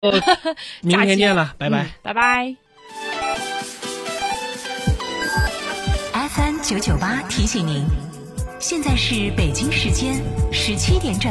明天见了，拜拜，拜拜。FM 九九八提醒您，现在是北京时间十七点整。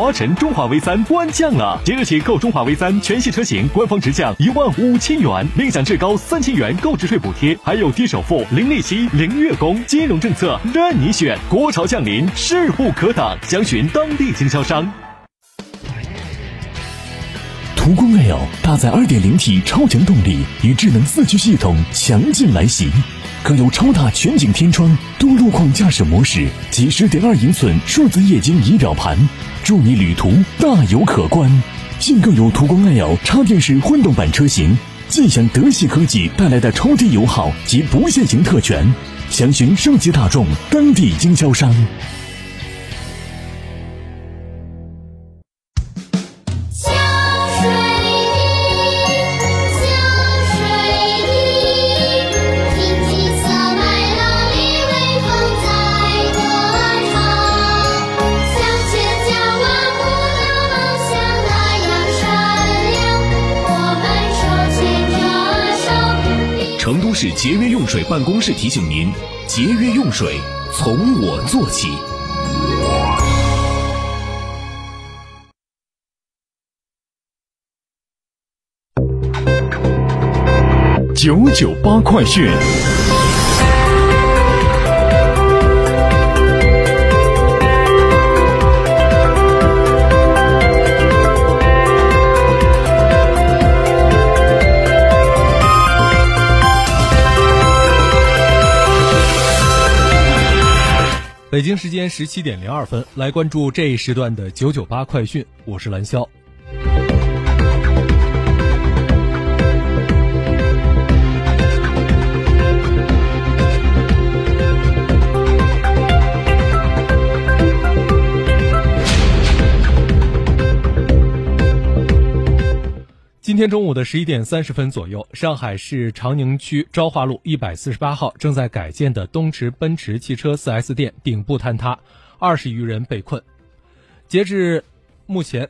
华晨中华 V 三官降了，即日起购中华 V 三全系车型，官方直降一万五千元，另享至高三千元购置税补贴，还有低首付、零利息、零月供，金融政策任你选。国潮降临，势不可挡，详询当地经销商。途观 L 搭载二点零 T 超强动力与智能四驱系统强劲来袭，更有超大全景天窗、多路况驾驶模式及十点二英寸数字液晶仪表盘。助你旅途大有可观！现更有途观 L 插电式混动版车型，尽享德系科技带来的超低油耗及不限行特权。详询升级大众当地经销商。是节约用水办公室提醒您：节约用水，从我做起。九九八快讯。北京时间十七点零二分，来关注这一时段的九九八快讯。我是蓝霄。天中午的十一点三十分左右，上海市长宁区昭化路一百四十八号正在改建的东驰奔驰汽车 4S 店顶部坍塌，二十余人被困。截至目前，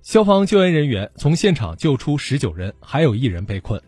消防救援人员从现场救出十九人，还有一人被困。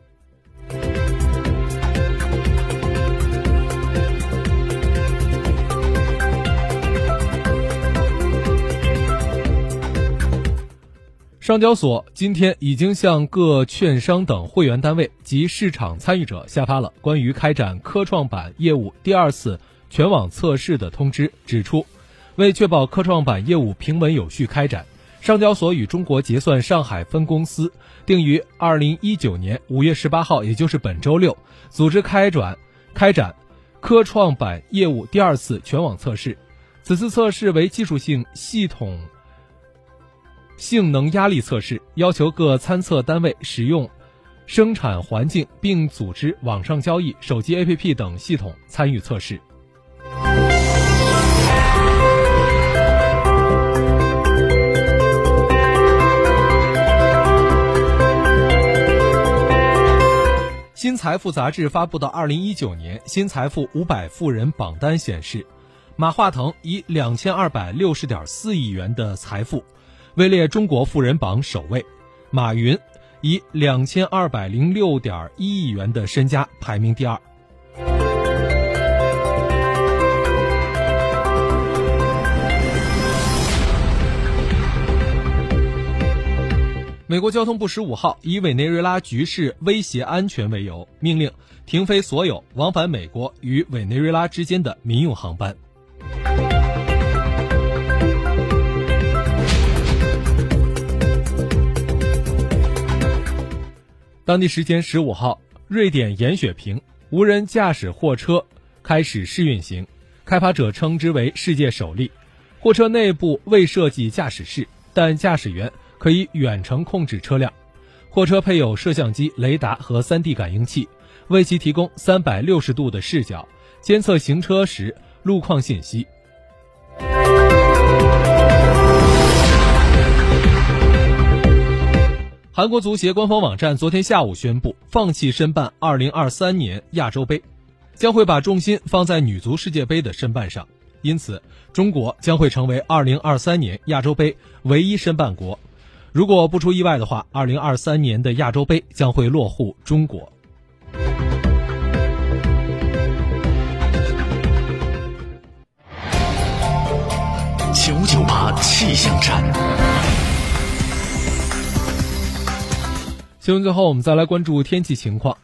上交所今天已经向各券商等会员单位及市场参与者下发了关于开展科创板业务第二次全网测试的通知，指出，为确保科创板业务平稳有序开展，上交所与中国结算上海分公司定于二零一九年五月十八号，也就是本周六，组织开转开展科创板业务第二次全网测试。此次测试为技术性系统。性能压力测试要求各参测单位使用生产环境，并组织网上交易、手机 APP 等系统参与测试。新财富杂志发布的二零一九年新财富五百富人榜单显示，马化腾以两千二百六十点四亿元的财富。位列中国富人榜首位，马云以两千二百零六点一亿元的身家排名第二。美国交通部十五号以委内瑞拉局势威胁安全为由，命令停飞所有往返美国与委内瑞拉之间的民用航班。当地时间十五号，瑞典严雪平无人驾驶货车开始试运行，开发者称之为世界首例。货车内部未设计驾驶室，但驾驶员可以远程控制车辆。货车配有摄像机、雷达和 3D 感应器，为其提供360度的视角，监测行车时路况信息。韩国足协官方网站昨天下午宣布，放弃申办2023年亚洲杯，将会把重心放在女足世界杯的申办上。因此，中国将会成为2023年亚洲杯唯一申办国。如果不出意外的话，2023年的亚洲杯将会落户中国。九九八气象站。新闻最后，我们再来关注天气情况。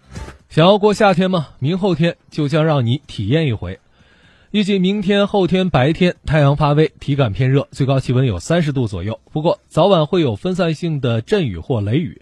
想要过夏天吗？明后天就将让你体验一回。预计明天、后天白天太阳发威，体感偏热，最高气温有三十度左右。不过早晚会有分散性的阵雨或雷雨，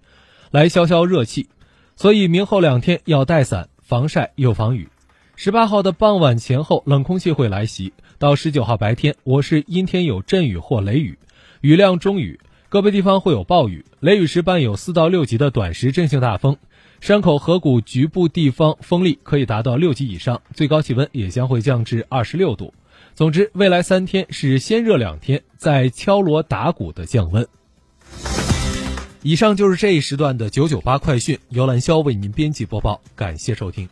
来消消热气。所以明后两天要带伞、防晒又防雨。十八号的傍晚前后，冷空气会来袭。到十九号白天，我市阴天有阵雨或雷雨，雨量中雨，个别地方会有暴雨。雷雨时伴有四到六级的短时阵性大风，山口河谷局部地方风力可以达到六级以上，最高气温也将会降至二十六度。总之，未来三天是先热两天，再敲锣打鼓的降温。以上就是这一时段的九九八快讯，由兰霄为您编辑播报，感谢收听。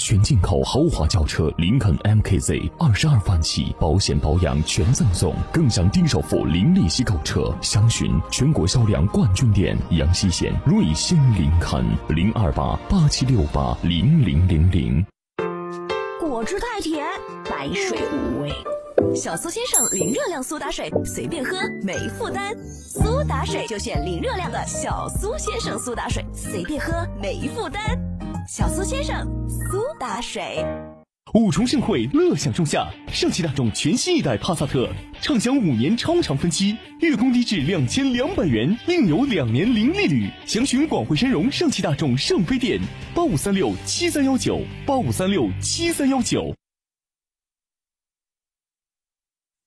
全进口豪华轿车林肯 MKZ，二十二万起，保险保养全赠送，更享低首付、零利息购车。详询全国销量冠军店阳西县瑞星林肯零二八八七六八零零零零。果汁太甜，白水无味。小苏先生零热量苏打水，随便喝没负担。苏打水就选零热量的小苏先生苏打水，随便喝没负担。小苏先生，苏打水。五重盛会，乐享仲夏，上汽大众全新一代帕萨特，畅享五年超长分期，月供低至两千两百元，另有两年零利率。详询广汇深融上汽大众圣菲店，八五三六七三幺九，八五三六七三幺九。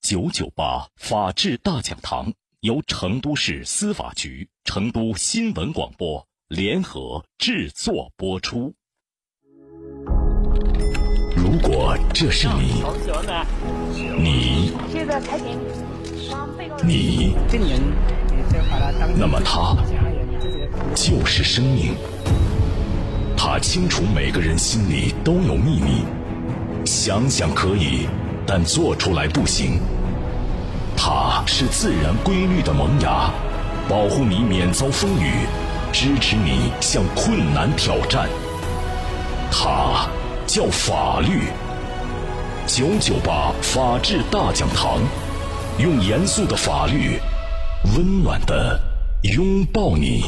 九九八法治大讲堂由成都市司法局、成都新闻广播。联合制作播出。如果这是你，你，你，那么他就是生命。他清楚每个人心里都有秘密，想想可以，但做出来不行。他是自然规律的萌芽，保护你免遭风雨。支持你向困难挑战，它叫法律。九九八法治大讲堂，用严肃的法律，温暖的拥抱你。